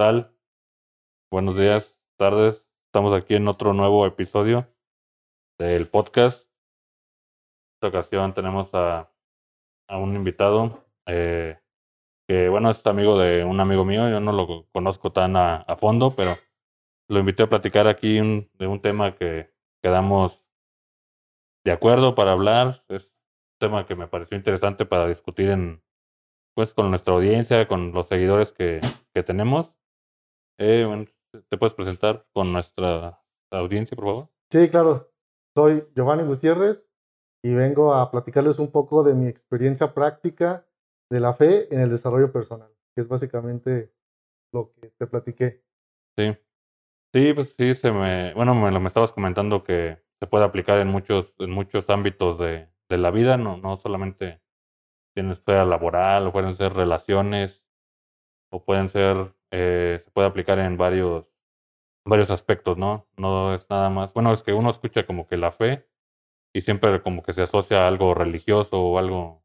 tal? Buenos días, tardes. Estamos aquí en otro nuevo episodio del podcast. En esta ocasión tenemos a, un invitado eh, que, bueno, es amigo de un amigo mío. Yo no lo conozco tan a, fondo, pero lo invité a platicar aquí un- de un tema que quedamos de acuerdo para hablar. Es un tema que me pareció interesante para discutir en, pues, con nuestra audiencia, con los seguidores que tenemos. Eh, bueno, ¿Te puedes presentar con nuestra audiencia, por favor? Sí, claro. Soy Giovanni Gutiérrez y vengo a platicarles un poco de mi experiencia práctica de la fe en el desarrollo personal, que es básicamente lo que te platiqué. Sí. Sí, pues sí, se me, bueno, me, lo- me estabas comentando que se puede aplicar en muchos, en muchos ámbitos de, de la vida, no, no solamente tiene esfera laboral, o pueden ser relaciones, o pueden ser, eh, se puede aplicar en varios, varios aspectos, ¿no? No es nada más, bueno, es que uno escucha como que la fe y siempre como que se asocia a algo religioso o algo,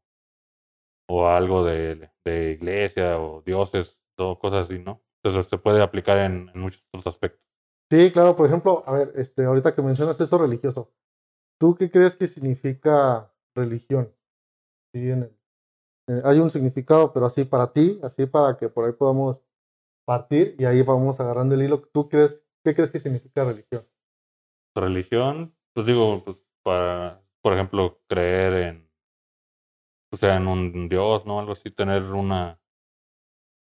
o algo de, de iglesia o dioses o cosas así, ¿no? Entonces se puede aplicar en, muchos otros aspectos. Sí, claro, por ejemplo, a ver, este, ahorita que mencionas eso religioso, ¿tú qué crees que significa religión? Sí, eh, hay un significado, pero así para ti, así para que por ahí podamos partir y ahí vamos agarrando el hilo. ¿Tú crees, qué crees que significa religión? religión, pues digo, pues para, por ejemplo, creer en, o sea, en un dios, ¿no? Algo así, tener una,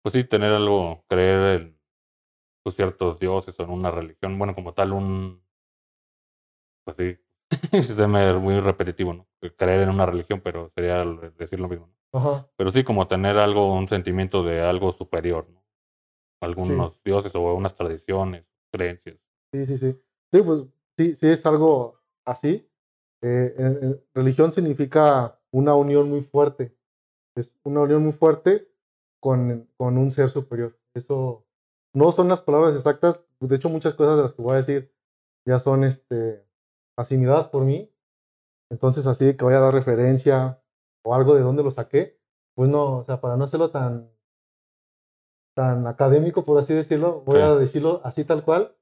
pues sí, tener algo, creer en pues, ciertos dioses o en una religión, bueno, como tal, un, pues sí, se me muy repetitivo, ¿no? Creer en una religión, pero sería decir lo mismo, ¿no? Ajá. Pero sí, como tener algo, un sentimiento de algo superior, ¿no? Algunos dioses o unas tradiciones, creencias. Sí, sí, sí. Sí, pues sí, sí es algo así. Eh, en- en- religión significa una unión muy fuerte. Es una unión muy fuerte con, con un ser superior. Eso no son las palabras exactas. De hecho, muchas cosas de las que voy a decir ya son este, asimiladas por mí. Entonces, así que voy a dar referencia o algo de dónde lo saqué, pues no, o sea, para no hacerlo tan, tan académico, por así decirlo, voy Sí. a decirlo así tal cual,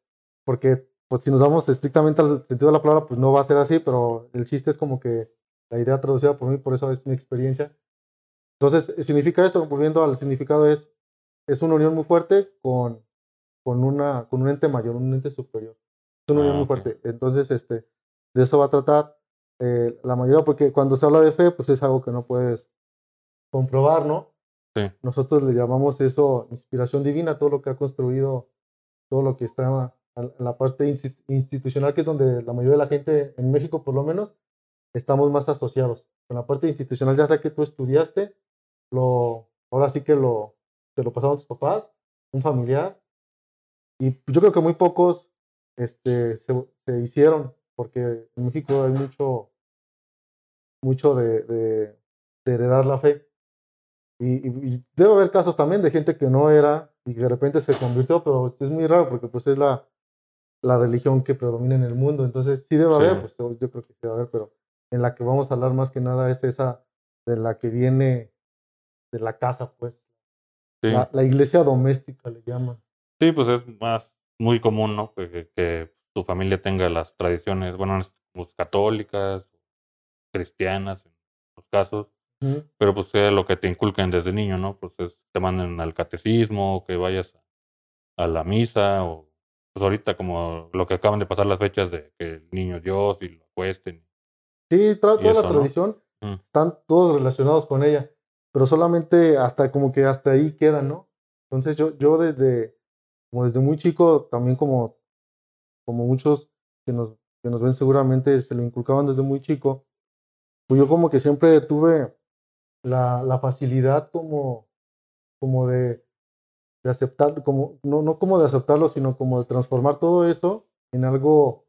porque pues si nos vamos estrictamente al sentido de la palabra, pues no va a ser así, pero el chiste es como que la idea traducida por mí, por eso es mi experiencia. Entonces, eh, significa esto, volviendo al significado, es, es una unión muy fuerte con, con, una, con un ente mayor, un ente superior. Es una Ah, unión muy ok. fuerte. Entonces, este, de eso va a tratar eh, la mayoría, porque cuando se habla de fe, pues es algo que no puedes comprobar, ¿no? Sí. Nosotros le llamamos eso inspiración divina, todo lo que ha construido, todo lo que está en la parte insti- institucional, que es donde la mayoría de la gente, en México por lo menos, estamos más asociados. Con la parte institucional, ya sea que tú estudiaste, lo, ahora sí que lo, te lo pasaron tus papás, un familiar, y yo creo que muy pocos este, se, se hicieron, porque en México hay mucho, mucho de, de- de heredar la fe. Y, debe haber casos también de gente que no era y de repente se convirtió, pero es muy raro porque pues es la, la religión que predomina en el mundo. Entonces sí debe Sí. haber, pues yo, yo creo que sí debe haber, pero en la que vamos a hablar más que nada es esa de la que viene de la casa, pues. Sí. La, la iglesia doméstica le llaman. Sí, pues es más muy común, ¿no? Que, que- que tu familia tenga las tradiciones, bueno, católicas, cristianas, en los casos, Pero pues sea lo que te inculquen desde niño, ¿no? Pues es, te manden al catecismo, que vayas a, a la misa, o pues ahorita como lo que acaban de pasar las fechas de que el niño Dios y lo acuesten. Sí, toda eso, la tradición Mm. están todos relacionados con ella, pero solamente hasta como que hasta ahí quedan, ¿no? Entonces yo, yo desde, como desde muy chico, también como, como muchos que nos, que nos ven seguramente se lo inculcaban desde muy chico, pues yo como que siempre tuve la, la facilidad como, como de, de aceptar, como, no, no como de aceptarlo, sino como de transformar todo eso en algo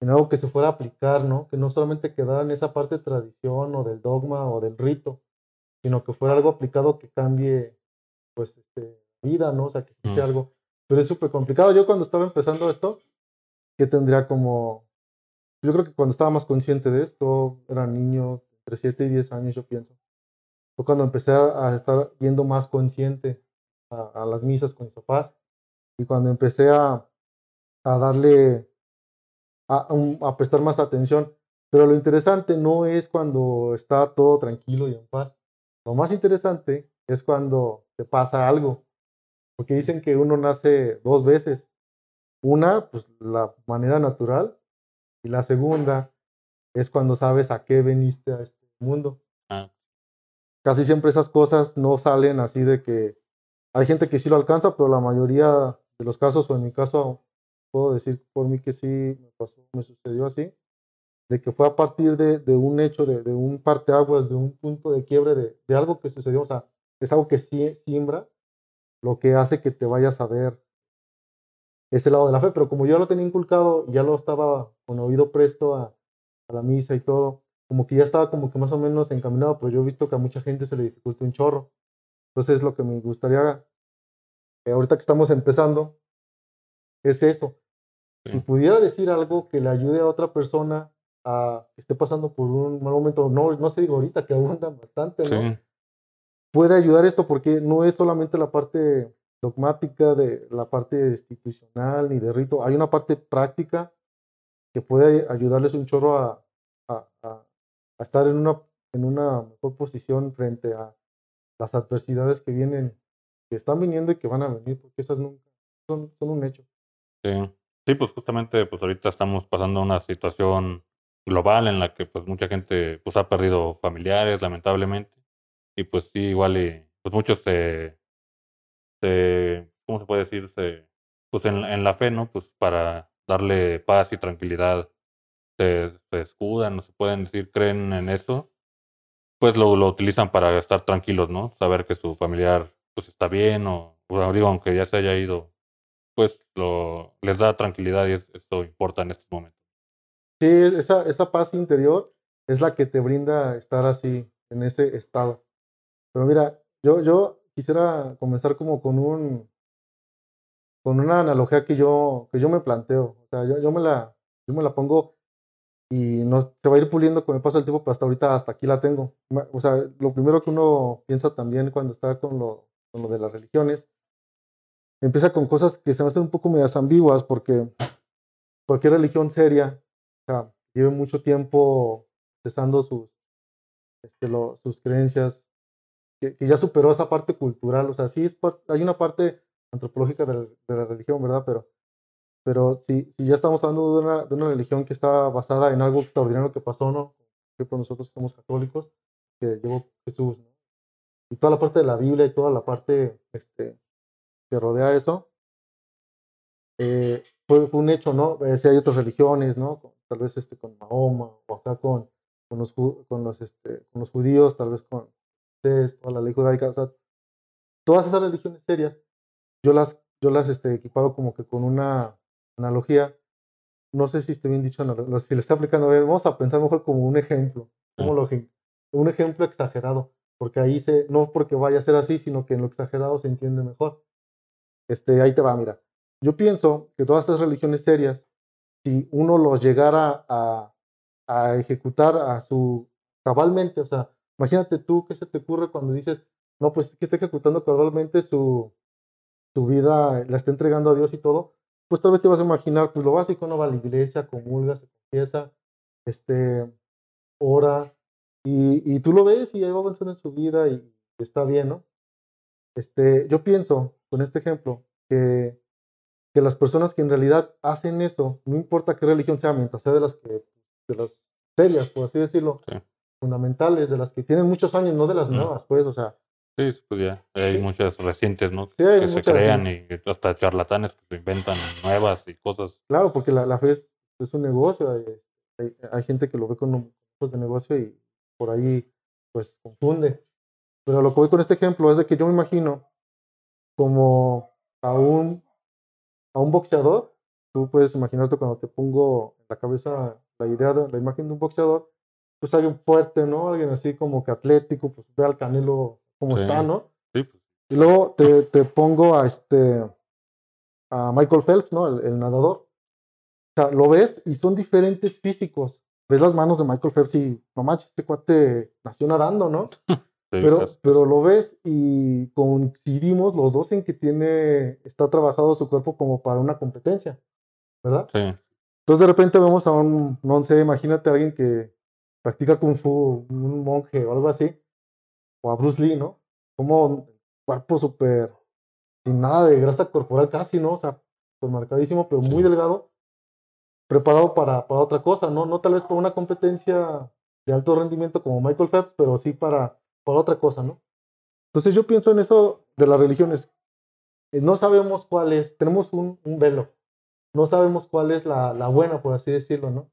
en algo que se fuera a aplicar, ¿no? Que no solamente quedara en esa parte de tradición o del dogma o del rito, sino que fuera algo aplicado que cambie, pues, este, vida, ¿no? O sea, que sea Mm. algo. Pero es súper complicado. Yo cuando estaba empezando esto, que tendría como, yo creo que cuando estaba más consciente de esto, era niño, entre 7 y 10 años, yo pienso. Fue cuando empecé a, a estar viendo más consciente a, las misas con mis papás. Y cuando empecé a, a darle, a, a, prestar más atención. Pero lo interesante no es cuando está todo tranquilo y en paz. Lo más interesante es cuando te pasa algo. Porque dicen que uno nace dos veces. Una, pues la manera natural. Y la segunda es cuando sabes a qué veniste a este mundo. Casi siempre esas cosas no salen así de que hay gente que sí lo alcanza, pero la mayoría de los casos, o en mi caso, puedo decir por mí que sí me, pasó, me sucedió así, de que fue a partir de, de un hecho, de, de, un parteaguas, de un punto de quiebre, de, de, algo que sucedió, o sea, es algo que sí siembra, lo que hace que te vayas a ver ese lado de la fe, pero como yo lo tenía inculcado, ya lo estaba con oído presto a, a la misa y todo, como que ya estaba como que más o menos encaminado, pero yo he visto que a mucha gente se le dificulta un chorro. Entonces lo que me gustaría, eh, ahorita que estamos empezando, es eso. Si pudiera decir algo que le ayude a otra persona a que esté pasando por un mal momento, no, no sé, digo ahorita que abundan bastante, ¿no? Puede ayudar esto porque no es solamente la parte dogmática de la parte institucional ni de rito, hay una parte práctica que puede ayudarles un chorro a, a, a, estar en una, en una mejor posición frente a las adversidades que vienen, que están viniendo y que van a venir, porque esas nunca son, son un hecho. Sí. sí, pues justamente pues ahorita estamos pasando una situación global en la que pues mucha gente pues ha perdido familiares lamentablemente y pues sí igual y pues muchos se, se ¿cómo se puede decir? Se, pues en, en la fe, ¿no? Pues para darle paz y tranquilidad se, se escudan, no se pueden decir, creen en eso, pues lo, lo utilizan para estar tranquilos, ¿no? Saber que su familiar pues está bien o, digo, aunque ya se haya ido, pues lo, les da tranquilidad y esto importa en estos momentos. Sí, esa, esa paz interior es la que te brinda estar así, en ese estado. Pero mira, yo, yo quisiera comenzar como con un con una analogía que yo, que yo me planteo. O sea, yo, yo, me la, yo me la pongo y no, se va a ir puliendo con el paso del tiempo, pero hasta ahorita, hasta aquí la tengo. O sea, lo primero que uno piensa también cuando está con lo, con lo de las religiones, empieza con cosas que se me hacen un poco medias ambiguas, porque cualquier religión seria, o sea, lleve mucho tiempo cesando sus, este, sus creencias, que, ya superó esa parte cultural, o sea, sí es hay una parte antropológica de la, religión, ¿verdad? Pero, pero si, si ya estamos hablando de una, de una religión que está basada en algo extraordinario que pasó, ¿no? Que por nosotros que somos católicos, que llevó Jesús, ¿no? Y toda la parte de la Biblia y toda la parte este, que rodea eso, eh, fue, fue, un hecho, ¿no? Eh, si hay otras religiones, ¿no? Tal vez este, con Mahoma o acá con, con, los, con, los, este, con los judíos, tal vez con toda la ley judaica, o sea, todas esas religiones serias yo las, yo las este, equiparo como que con una analogía. No sé si estoy bien dicho, si le está aplicando, vamos a pensar mejor como un ejemplo, como lo, un ejemplo exagerado, porque ahí se, no porque vaya a ser así, sino que en lo exagerado se entiende mejor. Este, ahí te va, mira. Yo pienso que todas estas religiones serias, si uno los llegara a, a ejecutar a su cabalmente, o sea, imagínate tú qué se te ocurre cuando dices, no, pues que está ejecutando cabalmente su, tu vida la está entregando a Dios y todo, pues tal vez te vas a imaginar, pues lo básico, no va a la iglesia, comulga, se confiesa, este, ora, y, y tú lo ves y ahí va avanzando en su vida y está bien, ¿no? Este, yo pienso, con este ejemplo, que, que las personas que en realidad hacen eso, no importa qué religión sea, mientras sea de las que, de las serias, por así decirlo, fundamentales, de las que tienen muchos años, no de las nuevas, pues, o sea, Sí, pues ya. Hay muchas recientes, ¿no? que se crean y hasta charlatanes que se inventan nuevas y cosas. Claro, porque la, la fe es, un negocio. Hay, hay, gente que lo ve con ojos de negocio y por ahí, pues, confunde. Pero lo que voy con este ejemplo es de que yo me imagino como a un, a un boxeador. Tú puedes imaginarte cuando te pongo en la cabeza la idea de la imagen de un boxeador, pues alguien fuerte, ¿no? Alguien así como que atlético, pues ve al Canelo como está, ¿no? Sí. Pues. Y luego te, te, pongo a este a Michael Phelps, ¿no? El, nadador. O sea, lo ves y son diferentes físicos. Ves las manos de Michael Phelps y no manches, este cuate nació nadando, ¿no? pero lo ves y coincidimos los dos en que tiene, está trabajado su cuerpo como para una competencia, ¿verdad? Sí, Entonces de repente vemos a un, no sé, imagínate a alguien que practica kung fu, un monje o algo así, o a Bruce Lee, ¿no? Como cuerpo súper, sin nada de grasa corporal casi, ¿no? O sea, pues marcadísimo, pero muy Sí. delgado, preparado para, para otra cosa, ¿no? No tal vez para una competencia de alto rendimiento como Michael Phelps, pero sí para, para otra cosa, ¿no? Entonces yo pienso en eso de las religiones. Eh, No sabemos cuál es, tenemos un, un velo, no sabemos cuál es la, la buena, por así decirlo, ¿no?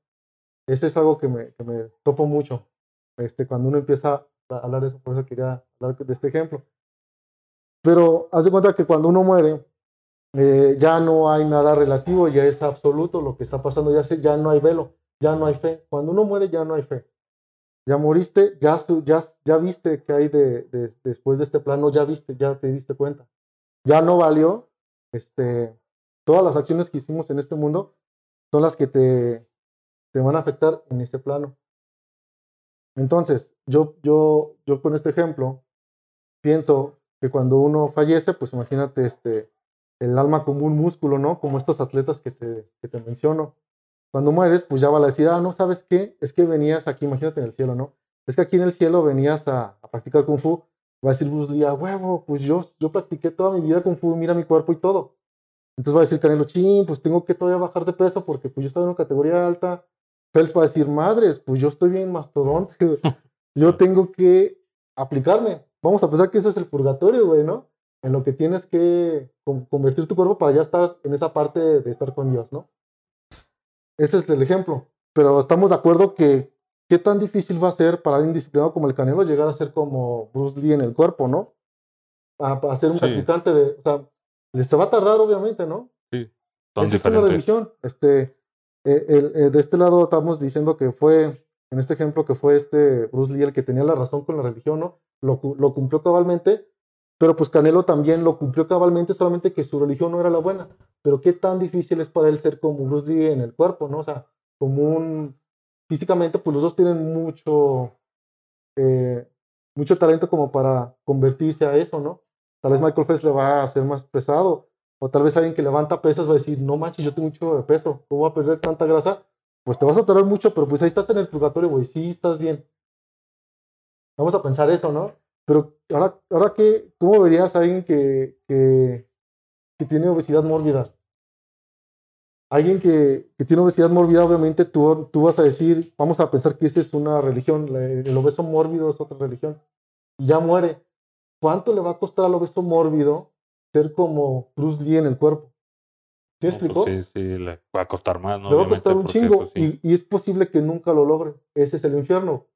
Ese es algo que me, que me topo mucho este, cuando uno empieza hablar de eso, por eso quería hablar de este ejemplo. Pero haz de cuenta que cuando uno muere, eh, ya no hay nada relativo, ya es absoluto lo que está pasando, ya, se- ya no hay velo, ya no hay fe. Cuando uno muere, ya no hay fe. Ya moriste, ya, ya, ya viste que hay de, de- después de este plano, ya viste, ya te diste cuenta. Ya no valió, este, todas las acciones que hicimos en este mundo son las que te, te van a afectar en este plano. Entonces, yo, yo, yo con este ejemplo pienso que cuando uno fallece, pues imagínate este, el alma como un músculo, ¿no? Como estos atletas que te, que te menciono. Cuando mueres, pues ya van a decir, ah, no, ¿sabes qué? Es que venías aquí, imagínate en el cielo, ¿no? Es que aquí en el cielo venías a, practicar Kung Fu. Va a decir Bruce Lee, "A huevo, pues yo, yo practiqué toda mi vida Kung Fu, mira mi cuerpo y todo. Entonces va a decir Canelo, ching, pues tengo que todavía bajar de peso porque pues yo estaba en una categoría alta. Phelps va a decir, madres, pues yo estoy bien mastodonte, yo tengo que aplicarme. Vamos a pensar que eso es el purgatorio, güey, ¿no? En lo que tienes que con- convertir tu cuerpo para ya estar en esa parte de estar con Dios, ¿no? Ese es el ejemplo. Pero estamos de acuerdo que qué tan difícil va a ser para alguien disciplinado como el Canelo llegar a ser como Bruce Lee en el cuerpo, ¿no? A, a ser un Sí. practicante de, o sea, les va a tardar obviamente, ¿no? son Esa es una religión. Este, eh, el- eh, de este lado estamos diciendo que fue, en este ejemplo, que fue este Bruce Lee el que tenía la razón con la religión, ¿no? Lo cumplió cabalmente, pero pues Canelo también lo cumplió cabalmente, solamente que su religión no era la buena. Pero qué tan difícil es para él ser como Bruce Lee en el cuerpo, ¿no? O sea, como un... Físicamente, pues los dos tienen mucho, eh, mucho talento como para convertirse a eso, ¿no? Tal vez Michael Phelps le va a hacer más pesado, o tal vez alguien que levanta pesas va a decir, no manches, yo tengo un chorro de peso, ¿cómo voy a perder tanta grasa? Pues te vas a tardar mucho, pero pues ahí estás en el purgatorio, güey, sí, estás bien. Vamos a pensar eso, ¿no? Pero ahora, ahora qué, ¿cómo verías a alguien que, que, que tiene obesidad mórbida? Alguien que, que tiene obesidad mórbida, obviamente tú, tú vas a decir, vamos a pensar que esa es una religión, el obeso mórbido es otra religión, y ya muere. ¿Cuánto le va a costar al obeso mórbido ser como Bruce Lee en el cuerpo? ¿Sí No, explicó? Pues sí, sí, le va a costar más, ¿no? le va a costar un chingo pues, sí. y, y es posible que nunca lo logre. Ese es el infierno.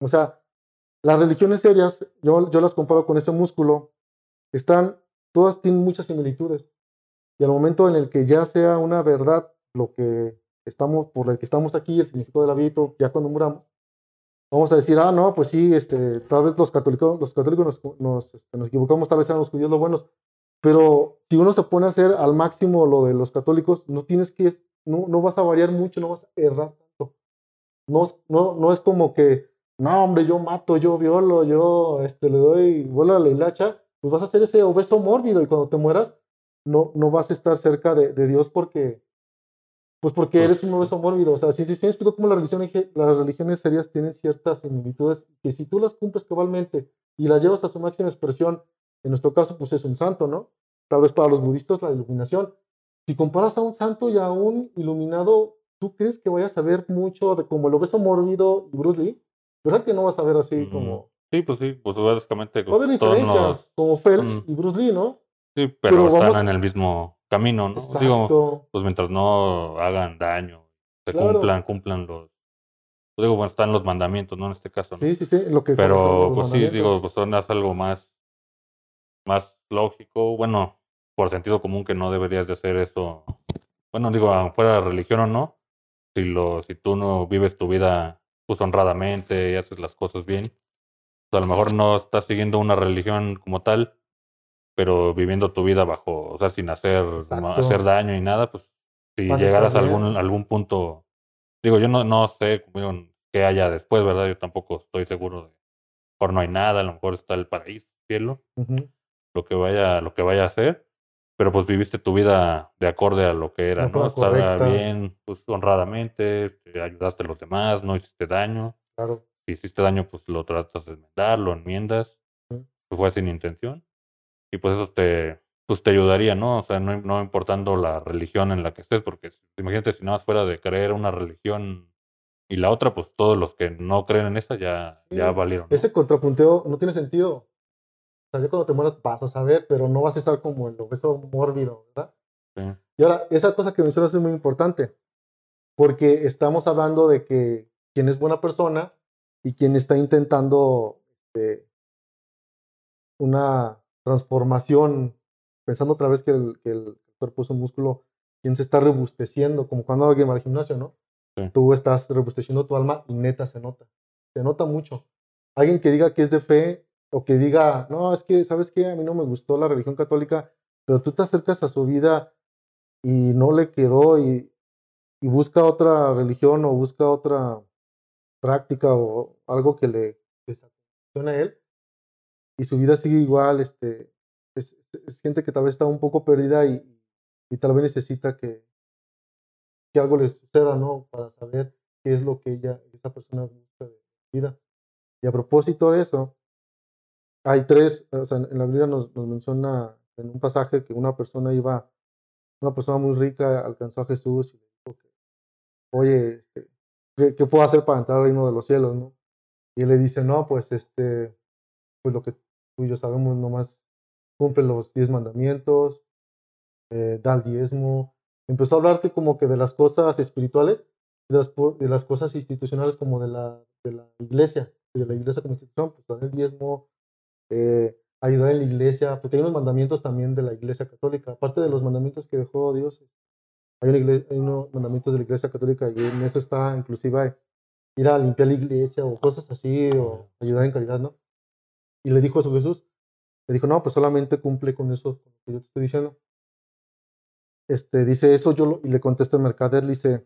O sea, las religiones serias, yo, yo las comparo con ese músculo, están, todas tienen muchas similitudes. Y al momento en el que ya sea una verdad lo que estamos, por el que estamos aquí, el significado de la vida, ya cuando muramos, vamos a decir, ah, no, pues sí, este, tal vez los católicos, los católicos nos, nos, este, nos equivocamos, tal vez sean los judíos los buenos, pero si uno se pone a hacer al máximo lo de los católicos, no tienes que, no, no vas a variar mucho, no vas a errar tanto. No, no, no es como que, no, hombre, yo mato, yo violo, yo este, le doy vuelo a la hilacha, pues vas a ser ese obeso mórbido y cuando te mueras, no, no vas a estar cerca de, de Dios porque, pues porque Pues, eres un obeso mórbido. O sea, sí, sí me explico cómo la religión, las religiones serias tienen ciertas similitudes que si tú las cumples cabalmente y las llevas a su máxima expresión, en nuestro caso, pues es un santo, ¿no? Tal vez para los budistas la iluminación. Si comparas a un santo y a un iluminado, ¿tú crees que vayas a ver mucho de como el obeso mórbido y Bruce Lee? ¿Verdad que no vas a ver así Mm, como... Sí, pues sí, pues básicamente pues, todos diferencias, nos- como Phelps mm. y Bruce Lee, ¿no? Sí, pero, Pero están vamos- en el mismo camino, ¿no? Exacto. Digo, pues mientras no hagan daño, se Claro. cumplan, cumplan los. pues digo, bueno, están los mandamientos, ¿no? En este caso, ¿no? Sí, sí, sí, lo que Pero, pues sí, digo, pues son es algo más, más lógico. Bueno, por sentido común que no deberías de hacer eso. Bueno, digo, fuera religión o no, si lo, si tú no vives tu vida pues honradamente y haces las cosas bien, pues a lo mejor no estás siguiendo una religión como tal, pero viviendo tu vida bajo, o sea, sin hacer, hacer daño y nada, pues si Vas llegaras a bien. algún, algún punto, digo, yo no, no sé digo, qué haya después, ¿verdad? Yo tampoco estoy seguro de, mejor no hay nada, a lo mejor está el paraíso, el cielo, lo que vaya, lo que vaya a hacer, pero pues viviste tu vida de acorde a lo que era, ¿no? Estar bien, pues honradamente, este, ayudaste a los demás, no hiciste daño. Claro. Si hiciste daño, pues lo tratas de enmendar, lo enmiendas, pues fue sin intención. Y pues eso te, pues te ayudaría, ¿no? O sea, no, no importando la religión en la que estés, porque imagínate si nada más fuera de creer una religión y la otra, pues todos los que no creen en esa ya, ya valieron. ¿no? Ese contrapunteo no tiene sentido. O sea, ya cuando te mueras vas a saber, pero no vas a estar como el obeso mórbido, ¿verdad? Sí, Y ahora, esa cosa que mencionas es muy importante, porque estamos hablando de que quien es buena persona y quien está intentando este, una transformación, pensando otra vez que el, que el cuerpo es un músculo, quien se está rebusteciendo, como cuando alguien va al gimnasio, ¿no? Sí. Tú estás rebusteciendo tu alma y neta se nota, se nota mucho. Alguien que diga que es de fe o que diga, no, es que, ¿sabes qué? A mí no me gustó la religión católica, pero tú te acercas a su vida y no le quedó y, y busca otra religión o busca otra práctica o algo que le que se a él y su vida sigue igual, este, es, gente que tal vez está un poco perdida y, y tal vez necesita que, que algo le suceda, ¿no? Para saber qué es lo que ella, esa persona busca de vida. Y a propósito de eso, hay tres, o sea, en la Biblia nos, nos menciona en un pasaje que una persona iba, una persona muy rica alcanzó a Jesús y le dijo que, oye, este, ¿qué, ¿qué, puedo hacer para entrar al reino de los cielos, no? Y él le dice, no, pues este, pues lo que tú y yo sabemos, nomás cumple los diez mandamientos, eh, da el diezmo. Empezó a hablarte como que de las cosas espirituales, de las, de las cosas institucionales como de la, de la iglesia, de la iglesia como institución, pues dar el diezmo, eh, ayudar en la iglesia, porque hay unos mandamientos también de la iglesia católica, aparte de los mandamientos que dejó Dios, hay, una iglesia, hay unos mandamientos de la iglesia católica y en eso está inclusive ir a limpiar la iglesia o cosas así, o ayudar en caridad, ¿no? Y le dijo eso Jesús, le dijo, no, pues solamente cumple con eso que yo te estoy diciendo. Este, dice eso, yo lo, y le contesta el mercader, le dice,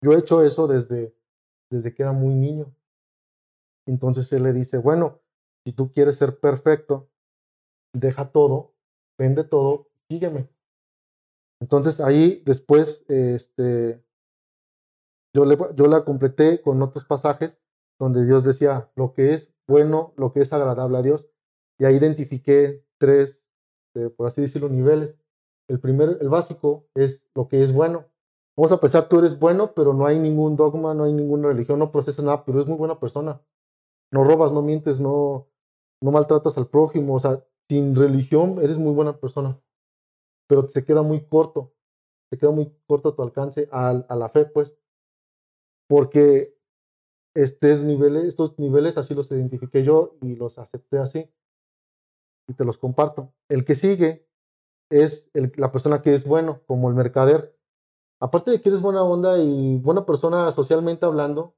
yo he hecho eso desde, desde que era muy niño. Entonces él le dice, bueno, si tú quieres ser perfecto, deja todo, vende todo, sígueme. Entonces ahí después, este, yo, le, yo la completé con otros pasajes donde Dios decía lo que es bueno, lo que es agradable a Dios. Y ahí identifiqué tres, eh, por así decirlo, niveles. El primer, el básico, es lo que es bueno. Vamos a pensar, tú eres bueno, pero no hay ningún dogma, no hay ninguna religión, no procesas nada, pero eres muy buena persona. No robas, no mientes, no, no maltratas al prójimo. O sea, sin religión eres muy buena persona. Pero se queda muy corto. Se queda muy corto tu alcance a, a la fe, pues. Porque estos niveles, estos niveles así los identifiqué yo y los acepté así. Y te los comparto. El que sigue es la persona que es bueno, como el mercader. Aparte de que eres buena onda y buena persona socialmente hablando,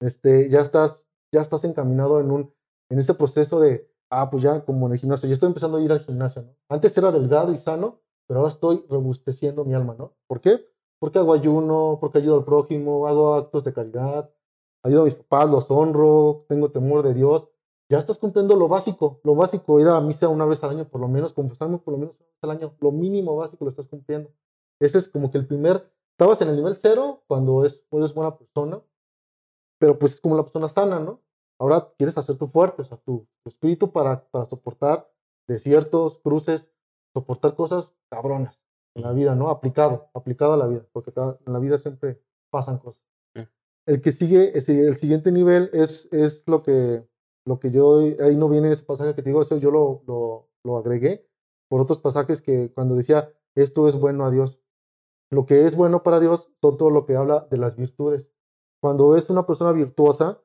este, ya estás, ya estás encaminado en un, en ese proceso de, ah, pues ya como en el gimnasio, yo estoy empezando a ir al gimnasio, ¿no? Antes era delgado y sano, pero ahora estoy robusteciendo mi alma, ¿no? ¿Por qué? Porque hago ayuno, porque ayudo al prójimo, hago actos de caridad, ayudo a mis papás, los honro, tengo temor de Dios. Ya estás cumpliendo lo básico, lo básico, ir a misa una vez al año por lo menos, confesarme por lo menos una vez al año, lo mínimo básico lo estás cumpliendo. Ese es como que el primer, estabas en el nivel cero cuando es, eres buena persona, pero pues es como la persona sana, ¿no? Ahora quieres hacer tu fuerte, o sea, tu, tu espíritu para, para soportar desiertos, cruces, soportar cosas cabronas en la vida, ¿no? Aplicado, aplicado a la vida, porque en la vida siempre pasan cosas. El que sigue, el siguiente nivel es, es lo que lo que yo, ahí no viene ese pasaje que te digo, eso yo lo, lo, lo, agregué por otros pasajes que cuando decía, esto es bueno a Dios. Lo que es bueno para Dios son todo lo que habla de las virtudes. Cuando es una persona virtuosa,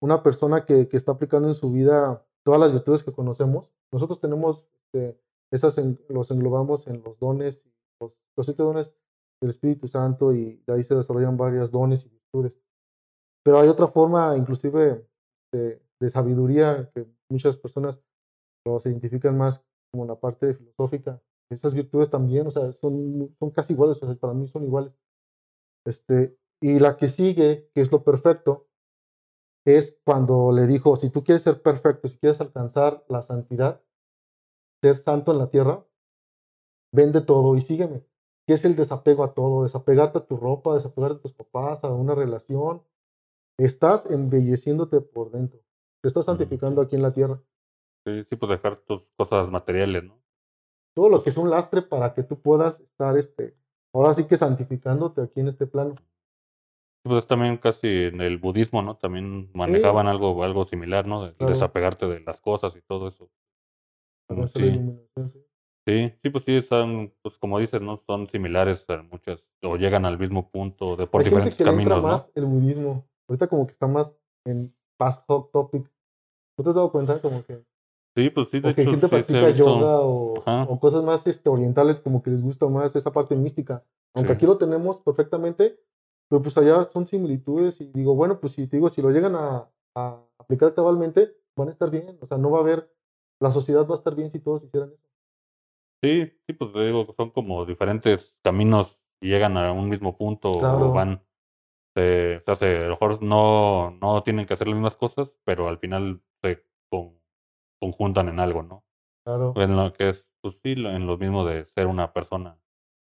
una persona que, que está aplicando en su vida todas las virtudes que conocemos, nosotros tenemos, este, esas en, los englobamos en los dones, los, los siete dones del Espíritu Santo y de ahí se desarrollan varios dones y Pero hay otra forma, inclusive, de, sabiduría que muchas personas los identifican más como la parte filosófica. Esas virtudes también, o sea, son, son casi iguales, para mí son iguales. Este, y la que sigue, que es lo perfecto, es cuando le dijo, si tú quieres ser perfecto, si quieres alcanzar la santidad, ser santo en la tierra, vende todo y sígueme. Que es el desapego a todo, desapegarte a tu ropa, desapegarte a tus papás, a una relación. Estás embelleciéndote por dentro. Te estás santificando aquí en la tierra. Sí, sí, pues dejar tus cosas materiales, ¿no? Todo lo que es un lastre para que tú puedas estar, este, ahora sí que santificándote aquí en este plano. Pues es también casi en el budismo, ¿no? También manejaban algo, algo similar, ¿no? De desapegarte de las cosas y todo eso. sí. Sí. sí, pues sí, están, pues como dices, ¿no? Son similares a muchas, o llegan al mismo punto de, por diferentes gente que caminos, más el budismo. Ahorita como que está más en past topic. ¿No te has dado cuenta? Como que Sí, pues sí, de hecho. Que gente practica yoga o, cosas más este, orientales, como que les gusta más esa parte mística. Aunque aquí lo tenemos perfectamente, pero pues allá son similitudes y digo, bueno, pues si te digo, si lo llegan a, aplicar cabalmente, van a estar bien. O sea, no va a haber, la sociedad va a estar bien si todos hicieran eso. Sí, sí, pues te digo, son como diferentes caminos y llegan a un mismo punto o van. Se, o sea, a lo mejor no, no tienen que hacer las mismas cosas, pero al final se conjuntan en algo, ¿no? Claro. En lo que es, pues sí, en lo mismo de ser una persona,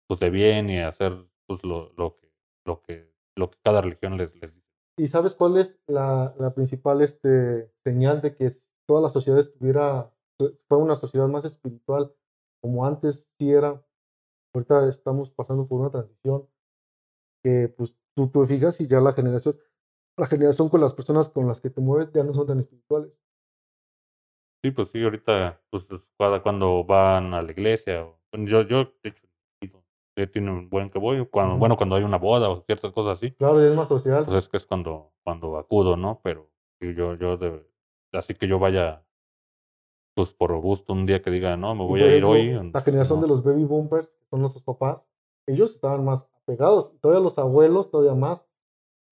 pues de bien y hacer, pues lo, lo que, lo que, lo que cada religión les, les dice. ¿Y sabes cuál es la, la principal este, señal de que toda la sociedad estuviera, fuera una sociedad más espiritual, como antes sí era? Ahorita estamos pasando por una transición que, pues, tú te fijas y ya la generación, la generación con las personas con las que te mueves ya no son tan espirituales. Sí, pues sí, ahorita, pues cuando van a la iglesia, yo, yo, de hecho, tiene un buen que voy, cuando, bueno, cuando hay una boda o ciertas cosas así. Claro, es más social. Pues es que es cuando, cuando acudo, ¿no? Pero yo, yo, de, así que yo vaya, pues por gusto un día que diga, no, me voy a ir hoy. La generación de los baby boomers, que son nuestros papás, ellos estaban más apegados, todavía los abuelos, todavía más.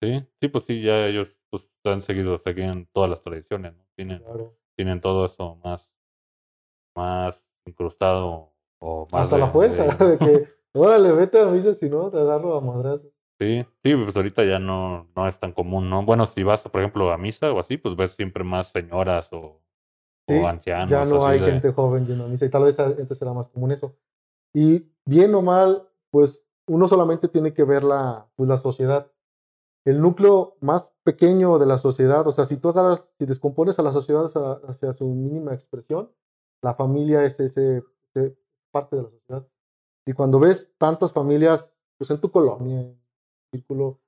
Sí, sí, pues sí, ya ellos pues han seguido, seguían todas las tradiciones, ¿no? Tienen, claro tienen todo eso más, más incrustado o más. Hasta la fuerza, de... que, órale, vete a misa, si no, te agarro a madras. Sí, sí, pues ahorita ya no, no es tan común, ¿no? Bueno, si vas, por ejemplo, a misa o así, pues ves siempre más señoras o, o ancianos. Ya no hay gente joven yendo a misa y tal vez antes era más común eso. Y bien o mal, pues uno solamente tiene que ver la, pues, la sociedad el núcleo más pequeño de la sociedad, o sea, si agarras, si descompones a la sociedad hacia, su mínima expresión, la familia es ese, parte de la sociedad. Y cuando ves tantas familias, pues en tu colonia, en tu círculo,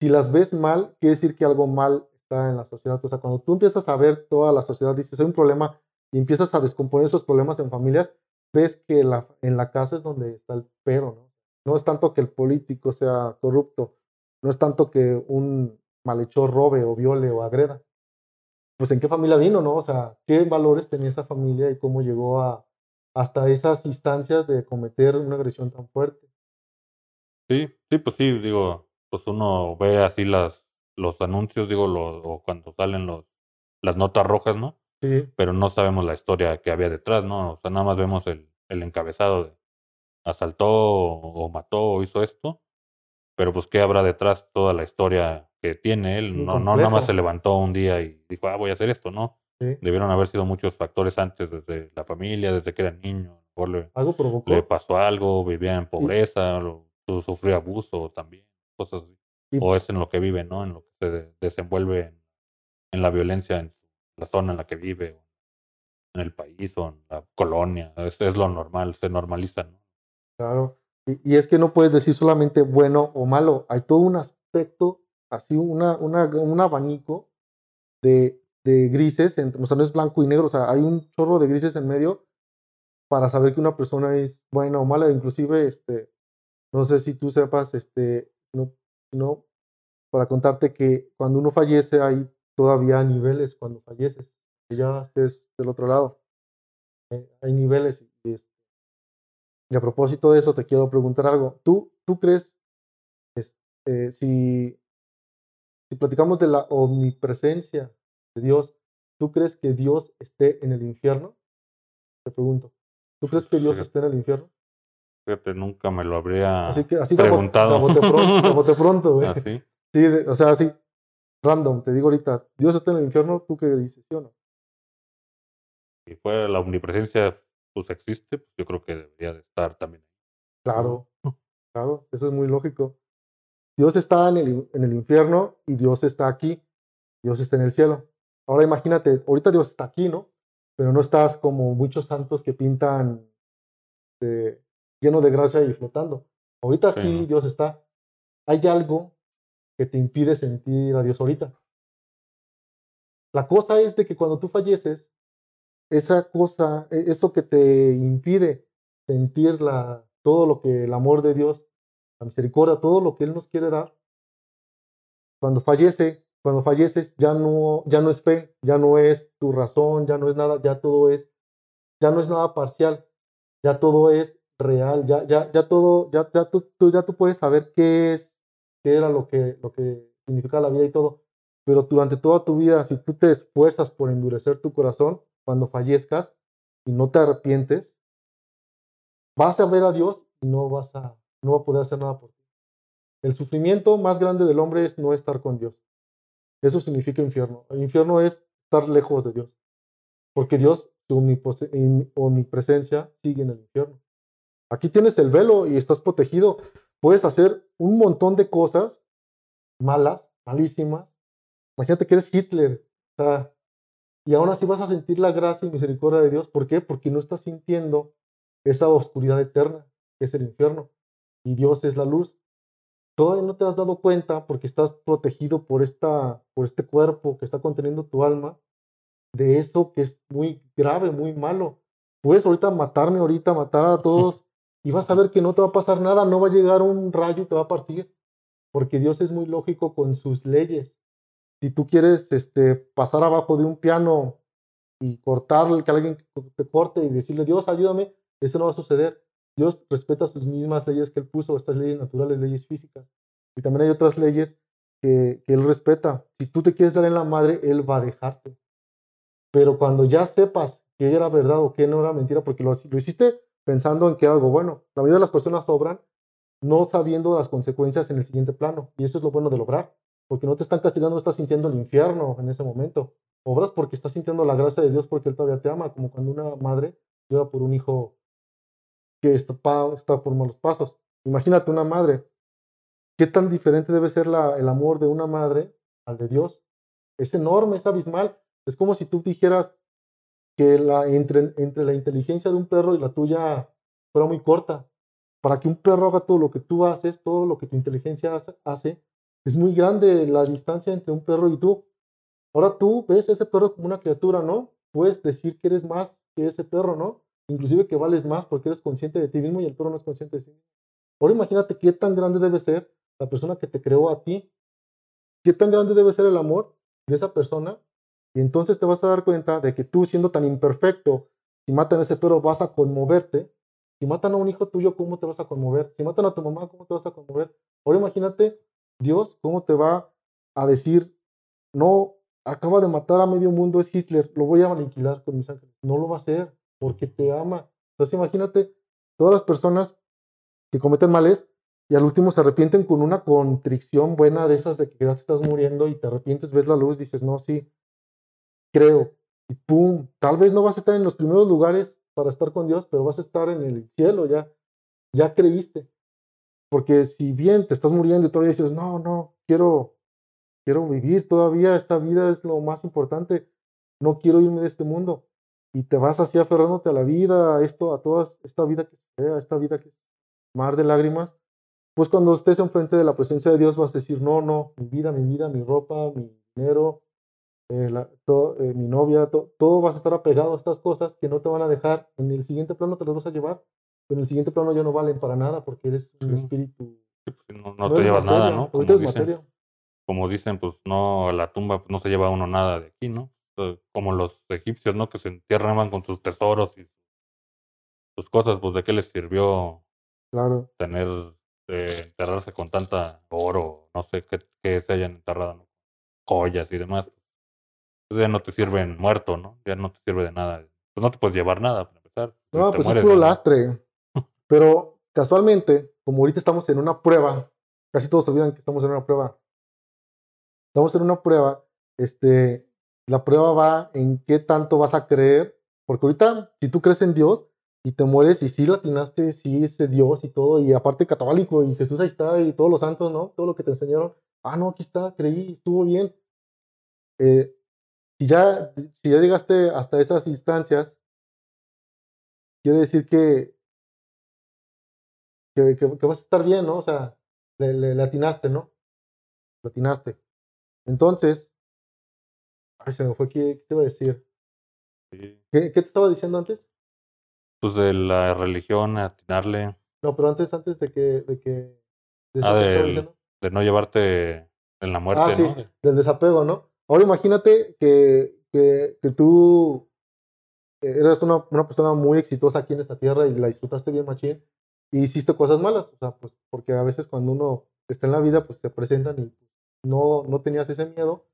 si las ves mal, quiere decir que algo mal está en la sociedad. O sea, cuando tú empiezas a ver toda la sociedad, dices, hay un problema, y empiezas a descomponer esos problemas en familias, ves que la, en la casa es donde está el pero, ¿no? No es tanto que el político sea corrupto, no es tanto que un malhechor robe o viole o agreda. Pues en qué familia vino, ¿no? O sea, qué valores tenía esa familia y cómo llegó a hasta esas instancias de cometer una agresión tan fuerte. Sí, sí, pues sí, digo, pues uno ve así las los anuncios, digo, o cuando salen los las notas rojas, ¿no? Sí. Pero no sabemos la historia que había detrás, ¿no? O sea, nada más vemos el, el encabezado de asaltó o mató o hizo esto, pero pues qué habrá detrás toda la historia que tiene él. No, no nada más se levantó un día y dijo, ah, voy a hacer esto, ¿no? Debieron haber sido muchos factores antes, desde la familia, desde que era niño. Le, algo provocó. Le pasó algo, vivía en pobreza, sufrió abuso también, cosas así. O es en lo que vive, ¿no? En lo se desenvuelve en, la violencia en la zona en la que vive, en el país o en la colonia. Es, lo normal, se normaliza, ¿no? Claro. Y, es que no puedes decir solamente bueno o malo, hay todo un aspecto, así una, un abanico de, grises, entre, o sea, no es blanco y negro, o sea, hay un chorro de grises en medio para saber que una persona es buena o mala, inclusive, este, no sé si tú sepas, este, no, para contarte que cuando uno fallece hay todavía niveles cuando falleces, que ya estés del otro lado. Eh, hay niveles y, este, y a propósito de eso, te quiero preguntar algo. ¿Tú, tú crees, este, si, si platicamos de la omnipresencia de Dios, ¿tú crees que Dios esté en el infierno? Te pregunto. ¿Tú crees que Dios esté en el infierno? Fíjate, nunca me lo habría así que, así preguntado. De, pronto, de pronto, güey. ¿Así? Sí, o sea, así, random, te digo ahorita, Dios está en el infierno, ¿tú qué dices, sí o no? Si fuera la omnipresencia, pues existe, pues yo creo que debería de estar también. Claro, claro, eso es muy lógico. Dios está en el, en el infierno y Dios está aquí, Dios está en el cielo. Ahora imagínate, ahorita Dios está aquí, ¿no? Pero no estás como muchos santos que pintan de, lleno de gracia y flotando. Ahorita Sí, aquí ¿no? Dios está. Hay algo que te impide sentir a Dios ahorita. La cosa es de que cuando tú falleces, esa cosa, e- eso que te impide sentir la, todo lo que el amor de Dios, la misericordia, todo lo que Él nos quiere dar, cuando fallece, cuando falleces, ya no, ya no es fe, ya no es tu razón, ya no es nada, ya todo es, ya no es nada parcial, ya todo es real, ya, ya, ya todo, ya, ya tú, tú- ya tú puedes saber qué es, era lo que, lo que significa la vida y todo. Pero durante toda tu vida, si tú te esfuerzas por endurecer tu corazón, cuando fallezcas y no te arrepientes, vas a ver a Dios y no vas a, no va a poder hacer nada por ti. El sufrimiento más grande del hombre es no estar con Dios. Eso significa infierno. El infierno es estar lejos de Dios. Porque Dios, su omnipresencia, sigue en el infierno. Aquí tienes el velo y estás protegido. Puedes hacer un montón de cosas malas, malísimas. Imagínate que eres Hitler. O sea, y aún así vas a sentir la gracia y misericordia de Dios. ¿Por qué? Porque no estás sintiendo esa oscuridad eterna, que es el infierno. Y Dios es la luz. Todavía no te has dado cuenta porque estás protegido por, esta, por este cuerpo que está conteniendo tu alma de eso que es muy grave, muy malo. Puedes ahorita matarme, ahorita matar a todos y vas a ver que no te va a pasar nada, no va a llegar un rayo y te va a partir, porque Dios es muy lógico con sus leyes. Si tú quieres este, pasar abajo de un piano y cortar, que alguien te corte y decirle, Dios, ayúdame, eso no va a suceder. Dios respeta sus mismas leyes que Él puso, estas leyes naturales, leyes físicas. Y también hay otras leyes que, que Él respeta. Si tú te quieres dar en la madre, Él va a dejarte. Pero cuando ya sepas que era verdad o que no era mentira, porque lo, lo hiciste pensando en que algo bueno. La mayoría de las personas obran no sabiendo las consecuencias en el siguiente plano. Y eso es lo bueno del obrar, porque no te están castigando, no estás sintiendo el infierno en ese momento. Obras porque estás sintiendo la gracia de Dios porque Él todavía te ama, como cuando una madre llora por un hijo que está, está por malos pasos. Imagínate una madre. ¿Qué tan diferente debe ser el amor de una madre al de Dios? Es enorme, es abismal. Es como si tú dijeras que la, entre, entre la inteligencia de un perro y la tuya fuera muy corta. Para que un perro haga todo lo que tú haces, todo lo que tu inteligencia hace, es muy grande la distancia entre un perro y tú. Ahora tú ves a ese perro como una criatura, ¿no? Puedes decir que eres más que ese perro, ¿no? Inclusive que vales más porque eres consciente de ti mismo y el perro no es consciente de sí mismo. Ahora imagínate qué tan grande debe ser la persona que te creó a ti. Qué tan grande debe ser el amor de esa persona. Y entonces te vas a dar cuenta de que tú siendo tan imperfecto, si matan a ese perro vas a conmoverte. Si matan a un hijo tuyo, ¿cómo te vas a conmover? Si matan a tu mamá, ¿cómo te vas a conmover? Ahora imagínate, Dios, ¿cómo te va a decir, no, acaba de matar a medio mundo, es Hitler, lo voy a aniquilar con mis ángeles? No lo va a hacer, porque te ama. Entonces imagínate, todas las personas que cometen males y al último se arrepienten con una contrición buena de esas de que ya te estás muriendo y te arrepientes, ves la luz, dices, no, sí, creo. Y pum, tal vez no vas a estar en los primeros lugares para estar con Dios, pero vas a estar en el cielo, ya, ya creíste. Porque si bien te estás muriendo y todavía dices, no, no, quiero, quiero vivir todavía, esta vida es lo más importante, no quiero irme de este mundo. Y te vas así aferrándote a la vida, a esto, a toda esta vida que es esta vida que es mar de lágrimas, pues cuando estés enfrente de la presencia de Dios vas a decir, no, no, mi vida, mi vida, mi ropa, mi dinero, eh, la- todo, eh, mi novia, to- todo vas a estar apegado a estas cosas que no te van a dejar. En el siguiente plano te las vas a llevar, pero en el siguiente plano ya no valen para nada porque eres un Sí. espíritu. Pues, no, no te llevas nada, ¿no? Como dicen, como dicen, pues no, la tumba pues, no se lleva uno nada de aquí, ¿no? Como los egipcios, ¿no? Que se entierran con sus tesoros y sus cosas, pues de qué les sirvió Claro. tener, eh, enterrarse con tanta oro, no sé qué, qué se hayan enterrado, ¿no? joyas y demás. Ya no te sirven muerto, ¿no? Ya no te sirve de nada. Pues no te puedes llevar nada, para empezar. No, pues es puro lastre. Pero casualmente, como ahorita estamos en una prueba, casi todos olvidan que estamos en una prueba. estamos en una prueba, este, la prueba va en qué tanto vas a creer, porque ahorita, si tú crees en Dios y te mueres y sí latinaste, sí es Dios y todo, y aparte católico, y Jesús ahí está, y todos los santos, ¿no? Todo lo que te enseñaron, ah, no, aquí está, creí, estuvo bien. Eh, si, ya, si ya llegaste hasta esas instancias, quiere decir que, que, que, vas a estar bien, ¿no? O sea, le, le, atinaste, ¿no? Le atinaste. Entonces, ay, se me fue, ¿qué, te iba a decir? ¿Qué, ¿Qué, te estaba diciendo antes? Pues de la religión, atinarle. No, pero antes, antes de que... De que de, ah, de no llevarte en la muerte, ah, sí, del desapego, ¿no? Ahora imagínate que, que, tú eres una, una, persona muy exitosa aquí en esta tierra y la disfrutaste bien, machín, y hiciste cosas malas, o sea, pues porque a veces cuando uno está en la vida, pues se presentan y no, no tenías ese miedo,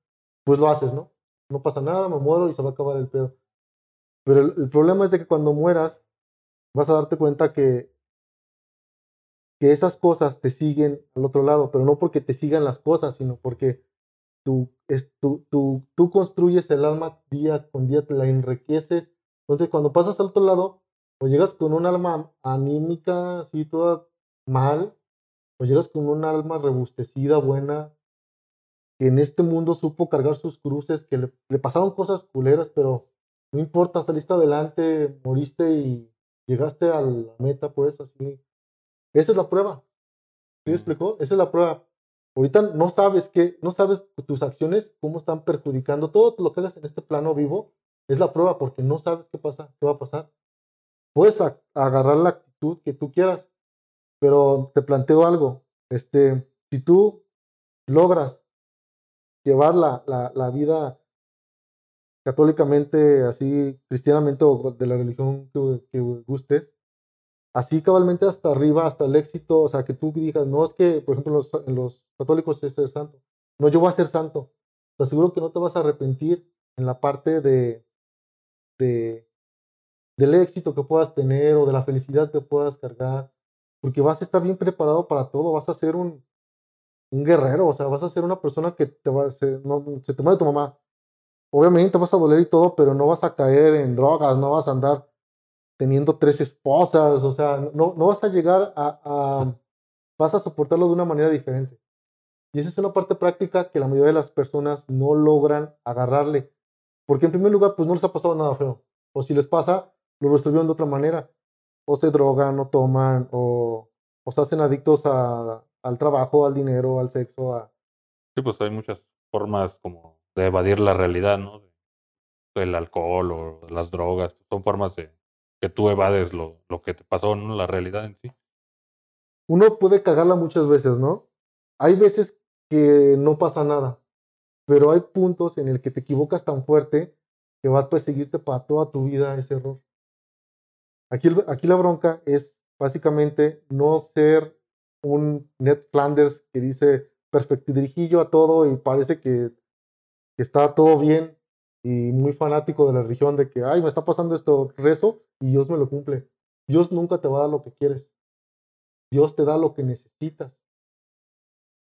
pues lo haces, ¿no? No pasa nada, me muero y se va a acabar el pedo. Pero el, problema es de que cuando mueras, vas a darte cuenta que, que esas cosas te siguen al otro lado, pero no porque te sigan las cosas, sino porque tú, es, tú, tú, tú construyes el alma día con día, te la enriqueces. Entonces, cuando pasas al otro lado, o llegas con un alma anímica, así toda mal, o llegas con un alma rebustecida, buena, que en este mundo supo cargar sus cruces, que le, le pasaron cosas culeras, pero no importa, saliste adelante, moriste y llegaste a la meta, pues así. Esa es la prueba. ¿Sí me explicó? Esa es la prueba. Ahorita no sabes qué, no sabes tus acciones, cómo están perjudicando. Todo lo que hagas en este plano vivo es la prueba porque no sabes qué pasa, qué va a pasar. Puedes agarrar la actitud que tú quieras, pero te planteo algo. Este, si tú logras llevar la, la, la vida católicamente, así, cristianamente o de la religión que, que gustes, así cabalmente hasta arriba, hasta el éxito, o sea, que tú digas, no es que, por ejemplo, los, los católicos es ser santo, no, yo voy a ser santo, te aseguro que no te vas a arrepentir en la parte de, de del éxito que puedas tener o de la felicidad que puedas cargar, porque vas a estar bien preparado para todo, vas a ser un, un guerrero, o sea, vas a ser una persona que te va, se, no, se te muere tu mamá. Obviamente vas a doler y todo, pero no vas a caer en drogas, no vas a andar teniendo tres esposas, o sea, no, no vas a llegar a, vas a soportarlo de una manera diferente. Y esa es una parte práctica que la mayoría de las personas no logran agarrarle, porque en primer lugar, pues no les ha pasado nada feo, o si les pasa, lo resolvieron de otra manera, o se drogan, o toman, o, o se hacen adictos a, al trabajo, al dinero, al sexo. A... Sí, pues hay muchas formas como de evadir la realidad, ¿no? El alcohol o las drogas, son formas de que tú evades lo, lo que te pasó, ¿no? La realidad en sí. Uno puede cagarla muchas veces, ¿no? Hay veces que no pasa nada, pero hay puntos en el que te equivocas tan fuerte que va a perseguirte para toda tu vida ese error. Aquí, aquí la bronca es básicamente no ser un Ned Flanders que dice perfectirijillo a todo y parece que, que está todo bien y muy fanático de la religión de que, ay, me está pasando esto, rezo y Dios me lo cumple. Dios nunca te va a dar lo que quieres. Dios te da lo que necesitas.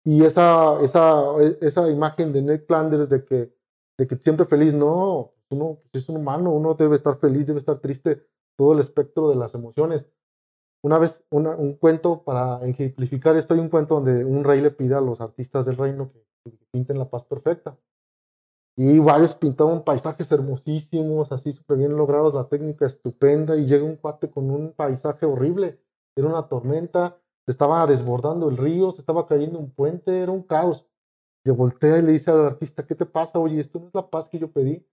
Y esa, esa, esa imagen de Nick Flanders de que, de que siempre feliz, no, uno pues, es un humano, uno debe estar feliz, debe estar triste, todo el espectro de las emociones. Una vez, un cuento para ejemplificar esto, hay un cuento donde un rey le pide a los artistas del reino que pinten la paz perfecta. Y varios pintaban paisajes hermosísimos, así súper bien logrados, la técnica estupenda, y llega un cuate con un paisaje horrible. Era una tormenta, se estaba desbordando el río, se estaba cayendo un puente, era un caos. Se voltea y le dice al artista, ¿qué te pasa? Oye, esto no es la paz que yo pedí.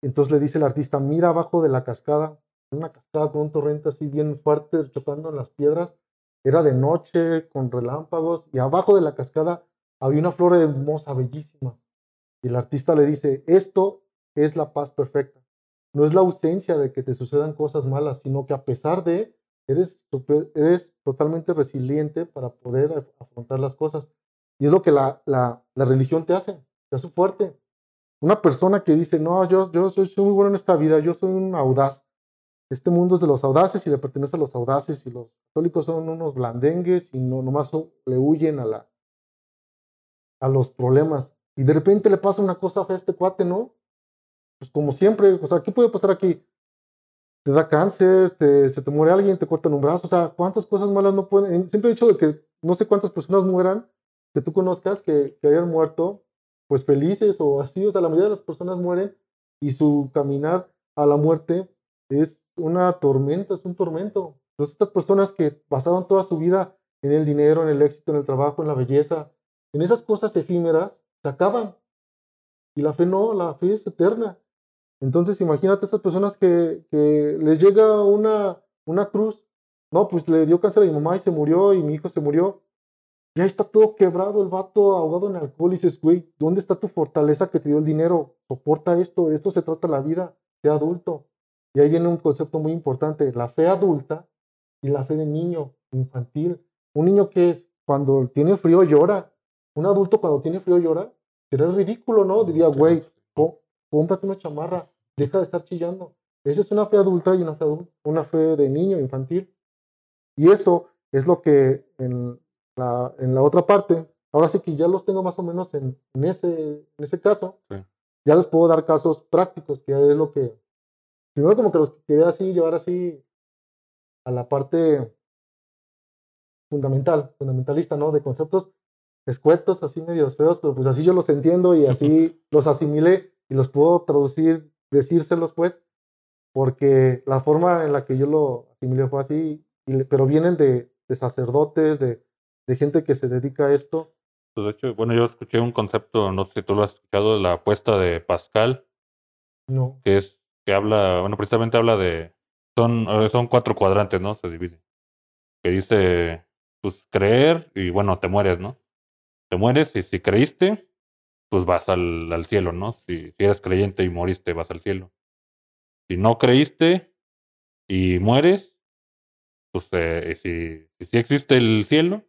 Entonces le dice el artista, mira abajo de la cascada, una cascada con un torrente así bien fuerte, chocando en las piedras. Era de noche, con relámpagos, y abajo de la cascada había una flor hermosa, bellísima y el artista le dice, esto es la paz perfecta. No es la ausencia de que te sucedan cosas malas, sino que a pesar de, eres, eres totalmente resiliente para poder afrontar las cosas. Y es lo que la, la, religión te hace, te hace fuerte. Una persona que dice, no, yo, yo soy, soy, muy bueno en esta vida, yo soy un audaz. Este mundo es de los audaces y le pertenece a los audaces y los católicos son unos blandengues y no nomás le huyen a, la, a los problemas y de repente le pasa una cosa a este cuate, ¿no? Pues como siempre, o sea, ¿qué puede pasar aquí? Te da cáncer, te, se te muere alguien, te cortan un brazo, o sea, ¿cuántas cosas malas no pueden? Siempre he dicho de que no sé cuántas personas mueran que tú conozcas que, que hayan muerto, pues felices o así, o sea, la mayoría de las personas mueren y su caminar a la muerte es una tormenta, es un tormento. Entonces, estas personas que pasaron toda su vida en el dinero, en el éxito, en el trabajo, en la belleza, en esas cosas efímeras, se acaban. Y la fe no, la fe es eterna. Entonces, imagínate a estas personas que, les llega una, una cruz. No, pues le dio cáncer a mi mamá y se murió, y mi hijo se murió. Ya está todo quebrado, el vato ahogado en alcohol. Y dices, güey, ¿dónde está tu fortaleza que te dio el dinero? Soporta esto, de esto se trata la vida, sea adulto. Y ahí viene un concepto muy importante, la fe adulta y la fe de niño, infantil. Un niño que es, cuando tiene frío llora. Un adulto cuando tiene frío llora. Sería ridículo, ¿no? Diría, güey, cómprate una chamarra, deja de estar chillando. Esa es una fe adulta y una fe, una fe de niño, infantil. Y eso es lo que en la, en la otra parte, ahora sí que ya los tengo más o menos en, en ese, en ese caso, ya les puedo dar casos prácticos, que es lo que, primero como que los quería así, llevar así a la parte fundamental, fundamentalista, ¿no? De conceptos escuetos, así medios feos, pero pues así yo los entiendo y así los asimilé y los puedo traducir, decírselos pues, porque la forma en la que yo lo asimilé fue así, pero vienen de, sacerdotes, de, gente que se dedica a esto. Pues de hecho, bueno, yo escuché un concepto, no sé si tú lo has escuchado, de la apuesta de Pascal. No. Que es, que habla, bueno, precisamente habla de, son, son cuatro cuadrantes, ¿no? Se divide. Que dice, pues creer y bueno, te mueres, ¿no? Te mueres y si creíste, pues vas al, al cielo, ¿no? Si, si, eres creyente y moriste, vas al cielo. Si no creíste y mueres, pues eh, si, si existe el cielo,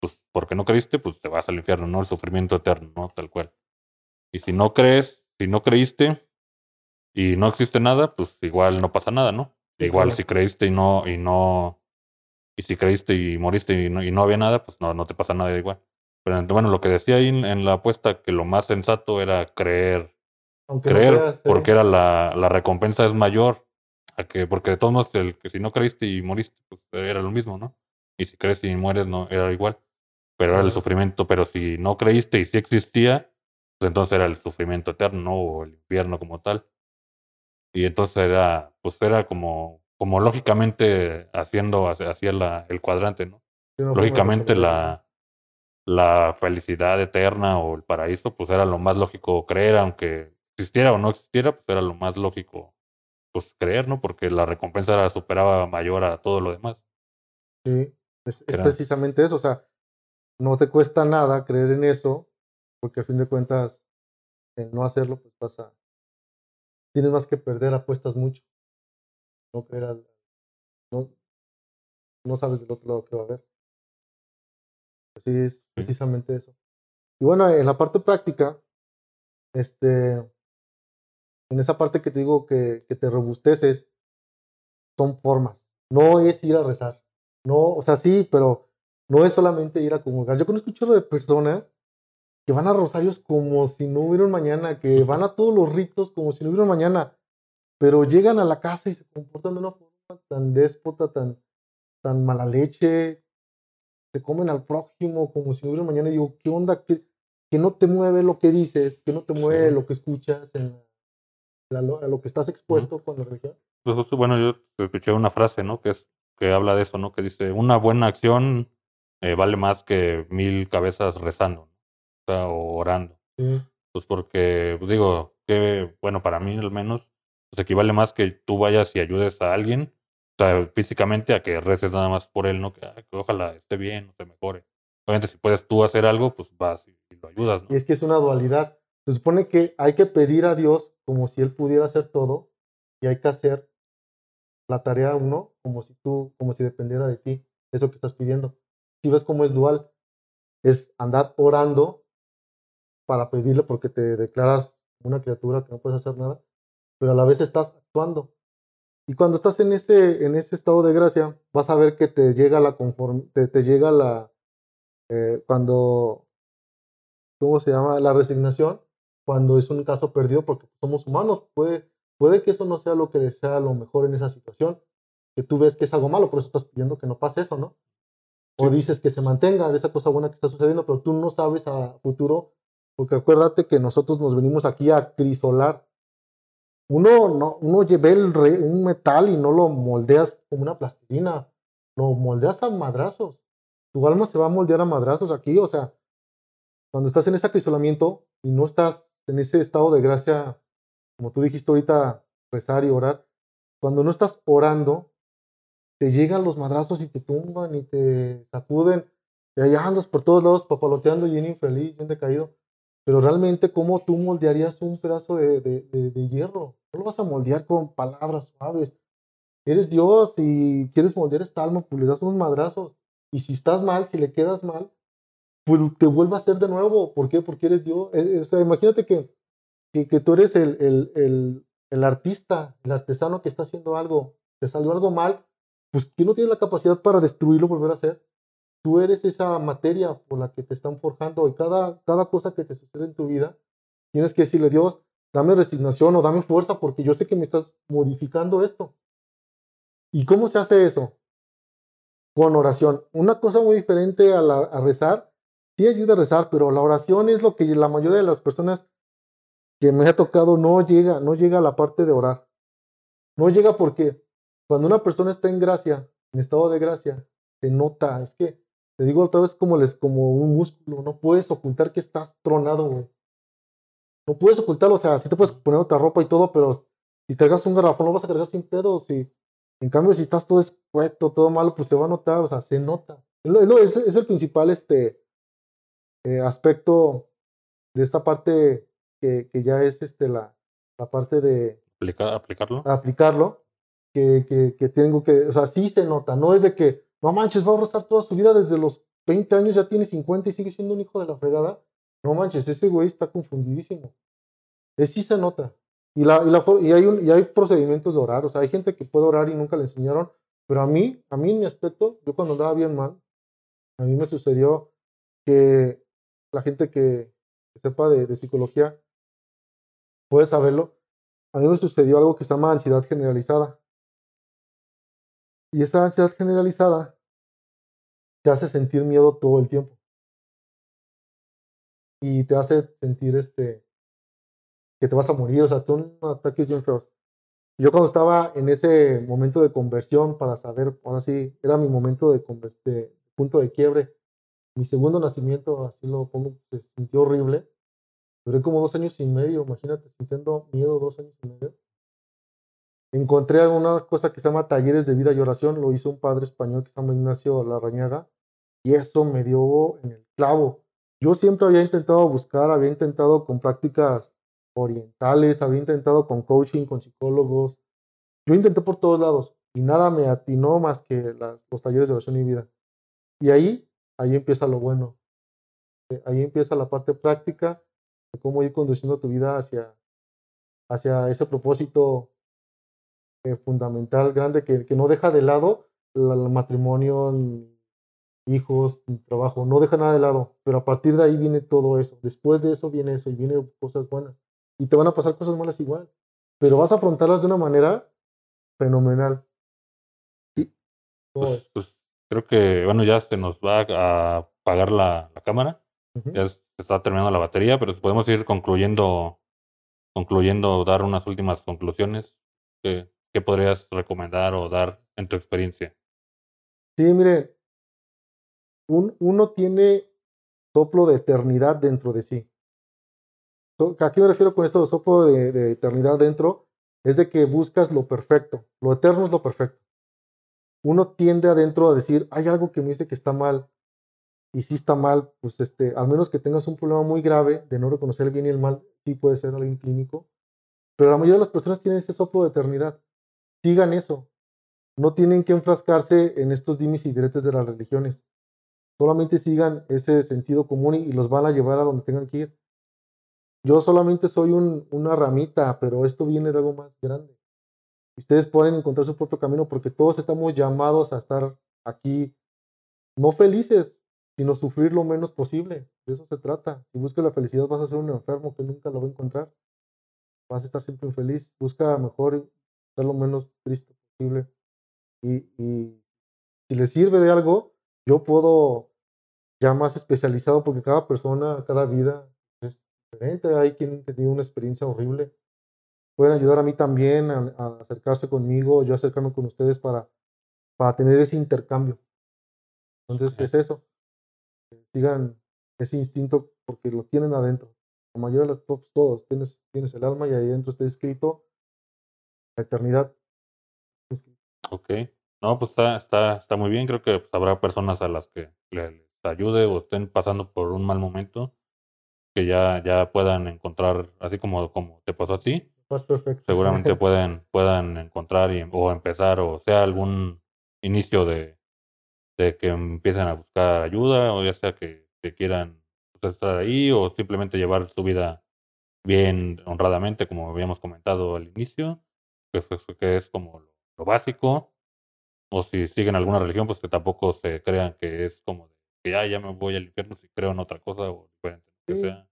pues porque no creíste, pues te vas al infierno, ¿no? El sufrimiento eterno, ¿no? Tal cual. Y si no crees, si no creíste y no existe nada, pues igual no pasa nada, ¿no? Igual si creíste y no, y no, y si creíste y moriste y no, y no había nada, pues no, no te pasa nada igual. Pero bueno, lo que decía ahí en, la apuesta, que lo más sensato era creer, creer, porque era la, la recompensa es mayor, a que, porque de todos modos, el que si no creíste y moriste, pues era lo mismo, ¿no? Y si crees y mueres, no, era igual. Pero era el sufrimiento, pero si no creíste y si existía, pues entonces era el sufrimiento eterno, o el infierno como tal. Y entonces era, pues era como, como lógicamente haciendo, hacía la, el cuadrante, ¿no? lógicamente la, la felicidad eterna o el paraíso, pues era lo más lógico creer, aunque existiera o no existiera, pues era lo más lógico pues creer, ¿no? Porque la recompensa era, superaba mayor a todo lo demás. Sí, es, es precisamente eso, o sea, no te cuesta nada creer en eso, porque a fin de cuentas, el no hacerlo, pues pasa, tienes más que perder, apuestas mucho. No creer no, no sabes del otro lado qué va a haber. Así es precisamente eso. Y bueno, en la parte práctica, este, en esa parte que te digo que, que te robusteces, son formas. No es ir a rezar. No, o sea, sí, pero no es solamente ir a comulgar. Yo conozco un de personas que van a rosarios como si no hubiera un mañana, que van a todos los ritos como si no hubiera un mañana, pero llegan a la casa y se comportan de una forma tan déspota, tan, tan mala leche, se comen al prójimo como si no hubiera mañana y digo, ¿qué onda? ¿Qué, que no te mueve lo que dices, que no te mueve lo que escuchas, en a lo que estás expuesto con la religión. Pues bueno, yo escuché una frase, ¿no? Que es que habla de eso, ¿no? Que dice, una buena acción eh, vale más que mil cabezas rezando o orando. Pues porque, pues digo, que bueno, para mí al menos, pues equivale más que tú vayas y ayudes a alguien, sea, físicamente a que reces nada más por él, ¿no? Que, ojalá esté bien, o se mejore. Obviamente, si puedes tú hacer algo, pues vas y, lo ayudas, ¿no? Y es que es una dualidad. Se supone que hay que pedir a Dios como si Él pudiera hacer todo y hay que hacer la tarea uno como si tú, como si dependiera de ti, eso que estás pidiendo. Si ves cómo es dual, es andar orando para pedirle porque te declaras una criatura que no puedes hacer nada, pero a la vez estás actuando. Y cuando estás en ese, en ese estado de gracia, vas a ver que te llega la te, llega la, eh, cuando ¿cómo se llama? La resignación cuando es un caso perdido porque somos humanos. Puede, puede que eso no sea lo que sea lo mejor en esa situación, que tú ves que es algo malo, por eso estás pidiendo que no pase eso, ¿no? O dices que se mantenga de esa cosa buena que está sucediendo, pero tú no sabes a futuro, porque acuérdate que nosotros nos venimos aquí a crisolar. Uno, no, uno lleva el un metal y no lo moldeas como una plastilina, lo moldeas a madrazos. Tu alma se va a moldear a madrazos aquí, o sea, cuando estás en ese acrisolamiento y no estás en ese estado de gracia, como tú dijiste ahorita, rezar y orar, cuando no estás orando, te llegan los madrazos y te tumban y te sacuden, y allá andas por todos lados papaloteando y bien infeliz, bien decaído. Pero realmente, ¿cómo tú moldearías un pedazo de, de, hierro? No lo vas a moldear con palabras suaves. Eres Dios y quieres moldear esta alma, pues le das unos madrazos. Y si estás mal, si le quedas mal, pues te vuelve a hacer de nuevo. ¿Por qué? Porque eres Dios. Eh, eh, o sea, imagínate que, que, que tú eres el, el, el, el, artista, el artesano que está haciendo algo. Te salió algo mal, pues que no tienes la capacidad para destruirlo, volver a hacer. Tú eres esa materia por la que te están forjando y cada, cada cosa que te sucede en tu vida, tienes que decirle, Dios, dame resignación o dame fuerza porque yo sé que me estás modificando esto. ¿Y cómo se hace eso? Con oración. Una cosa muy diferente a, a rezar, sí ayuda a rezar, pero la oración es lo que la mayoría de las personas que me ha tocado no llega, no llega a la parte de orar. No llega porque cuando una persona está en gracia, en estado de gracia, se nota, es que, te digo otra vez, como, les, como un músculo, no puedes ocultar que estás tronado, No puedes ocultarlo, o sea, sí te puedes poner otra ropa y todo, pero si cargas un garrafón lo vas a cargar sin pedos. Y, en cambio, si estás todo escueto, todo malo, pues se va a notar, o sea, se nota. Es, es, el principal este, eh, aspecto de esta parte que, que, ya es este, la, la parte de... aplicarlo. Aplicarlo que, que, tengo que, o sea, sí se nota, no es de que, no manches, va a rezar toda su vida desde los 20 años, ya tiene 50 y sigue siendo un hijo de la fregada. No manches, ese güey está confundidísimo. Es, sí se nota. Y, la, y, la, y, hay y hay procedimientos de orar, o sea, hay gente que puede orar y nunca le enseñaron, pero a mí, a mí en mi aspecto, yo cuando andaba bien mal, a mí me sucedió que la gente que, sepa de psicología puede saberlo, a mí me sucedió algo que se llama ansiedad generalizada. Y esa ansiedad generalizada te hace sentir miedo todo el tiempo. Y te hace sentir este que te vas a morir, o sea, tú ataques bien feos. Yo cuando estaba en ese momento de conversión para saber, ahora sí, era mi momento de, de punto de quiebre. Mi segundo nacimiento, así lo pongo, se sintió horrible. Duré como dos años y medio, imagínate, sintiendo miedo dos años y medio encontré alguna cosa que se llama talleres de vida y oración, lo hizo un padre español que se llama Ignacio Larrañaga, y eso me dio en el clavo. Yo siempre había intentado buscar, había intentado con prácticas orientales, había intentado con coaching, con psicólogos. Yo intenté por todos lados y nada me atinó más que los talleres de oración y vida. Y ahí, ahí empieza lo bueno. Eh, ahí empieza la parte práctica de cómo ir conduciendo tu vida hacia, hacia ese propósito eh, fundamental, grande, que, que, no deja de lado el matrimonio, hijos, trabajo, no deja nada de lado, pero a partir de ahí viene todo eso. Después de eso viene eso y vienen cosas buenas. Y te van a pasar cosas malas igual, pero vas a afrontarlas de una manera fenomenal. Pues, pues, creo que, bueno, ya se nos va a apagar la, la cámara. Ya se está terminando la batería, pero podemos ir concluyendo, concluyendo, dar unas últimas conclusiones. Que ¿qué podrías recomendar o dar en tu experiencia? Sí, mire, un, uno tiene soplo de eternidad dentro de sí. ¿A qué me refiero con esto de soplo de, de eternidad dentro? Es de que buscas lo perfecto. Lo eterno es lo perfecto. Uno tiende adentro a decir, hay algo que me dice que está mal. Y si está mal, pues este, al menos que tengas un problema muy grave de no reconocer el bien y el mal, sí puede ser alguien clínico. Pero la mayoría de las personas tienen ese soplo de eternidad sigan eso. No tienen que enfrascarse en estos dimes y diretes de las religiones. Solamente sigan ese sentido común y, los van a llevar a donde tengan que ir. Yo solamente soy una ramita, pero esto viene de algo más grande. Ustedes pueden encontrar su propio camino porque todos estamos llamados a estar aquí, no felices, sino sufrir lo menos posible. De eso se trata. Si buscas la felicidad vas a ser un enfermo que nunca lo va a encontrar. Vas a estar siempre infeliz. Busca mejor ser lo menos triste posible. Y, y si le sirve de algo, yo puedo ya más especializado porque cada persona, cada vida es diferente. Hay quien ha tenido una experiencia horrible. Pueden ayudar a mí también a, a acercarse conmigo, yo acercarme con ustedes para, para tener ese intercambio. Entonces es eso sigan ese instinto porque lo tienen adentro. La mayoría de los tops, todos, tienes, tienes el alma y ahí adentro está escrito la eternidad. Ok. No, pues está, está, está muy bien. Creo que pues, habrá personas a las que les ayude o estén pasando por un mal momento que ya, ya puedan encontrar, así como, como te pasó a ti. perfecto. Seguramente pueden, puedan encontrar y, o empezar o sea algún inicio de, de que empiecen a buscar ayuda o ya sea que, quieran pues, estar ahí o simplemente llevar su vida bien honradamente, como habíamos comentado al inicio, que, que es como lo, básico. O si siguen alguna religión, pues que tampoco se crean que es como que ya, ya me voy al infierno si creo en otra cosa o diferente, que sea.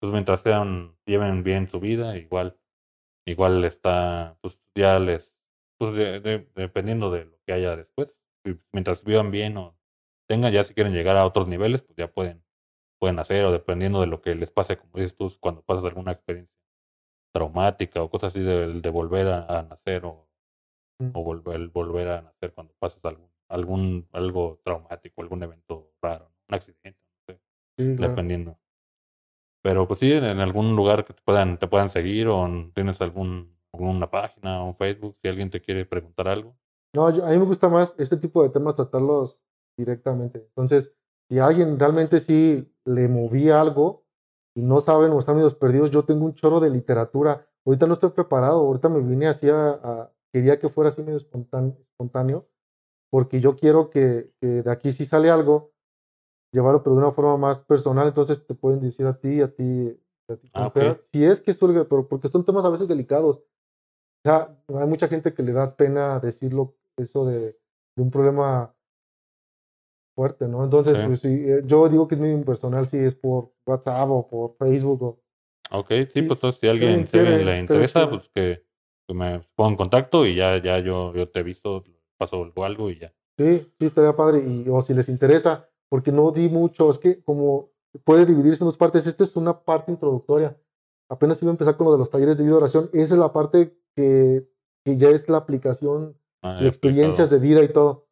Pues mientras sean, lleven bien su vida, igual, igual está, pues ya les, pues dependiendo de lo que haya después, mientras vivan bien o tengan, ya si quieren llegar a otros niveles, pues ya pueden, pueden hacer, o dependiendo de lo que les pase, como dices tú, cuando pasas alguna experiencia traumática o cosas así de, de volver a, nacer o, mm. o volver, volver a nacer cuando pasas algún, algún algo traumático, algún evento raro, un accidente, no sé, dependiendo. Pero pues sí, en, algún lugar que te puedan, te puedan seguir o tienes algún, alguna página o Facebook, si alguien te quiere preguntar algo. No, a mí me gusta más este tipo de temas tratarlos directamente. Entonces, si alguien realmente sí le movía algo y no saben o están medio perdidos, yo tengo un chorro de literatura. Ahorita no estoy preparado, ahorita me vine así a, quería que fuera así medio espontáneo, porque yo quiero que, de aquí si sale algo, llevarlo pero de una forma más personal, entonces te pueden decir a ti, a ti, a ti, ah, si es que surge, pero porque son temas a veces delicados. O sea, hay mucha gente que le da pena decirlo eso de, un problema fuerte, ¿no? Entonces, pues, eh, yo digo que es medio impersonal si es por WhatsApp o por Facebook. O, ok, sí, pues entonces si alguien, le interesa, pues que, me ponga en contacto y ya, ya yo, yo te he visto, paso algo y ya. Sí, sí, estaría padre. Y, o si les interesa, porque no di mucho, es que como puede dividirse en dos partes, esta es una parte introductoria. Apenas iba a empezar con lo de los talleres de vida oración. Esa es la parte que, que ya es la aplicación Ah, experiencias de vida y todo.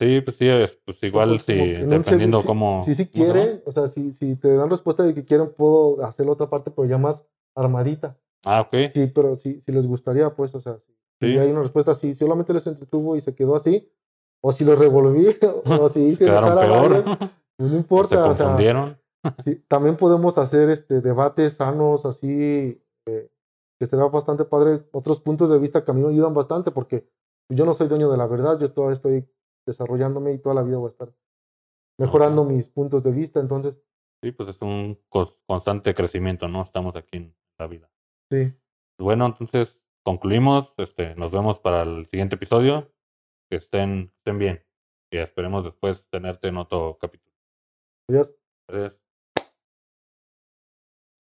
Sí, pues sí, pues igual si, dependiendo cómo... Si, si, quieren, o sea, si, si te dan respuesta de que quieren, puedo hacer la otra parte, pero ya más armadita. Ah, ok. Sí, pero si, si les gustaría, pues, o sea, si, hay una respuesta así, si solamente les entretuvo y se quedó así, o si lo revolví, o si hice Quedaron peor. Pues no importa. se confundieron. sí, también podemos hacer este debates sanos, así, eh, que será bastante padre. Otros puntos de vista que a mí me ayudan bastante, porque yo no soy dueño de la verdad, yo todavía estoy desarrollándome y toda la vida voy a estar mejorando mis puntos de vista, entonces. Sí, pues es un constante crecimiento, ¿no? Estamos aquí en la vida. Sí. Bueno, entonces concluimos, este, nos vemos para el siguiente episodio, que estén, estén bien y esperemos después tenerte en otro capítulo. Adiós. Adiós.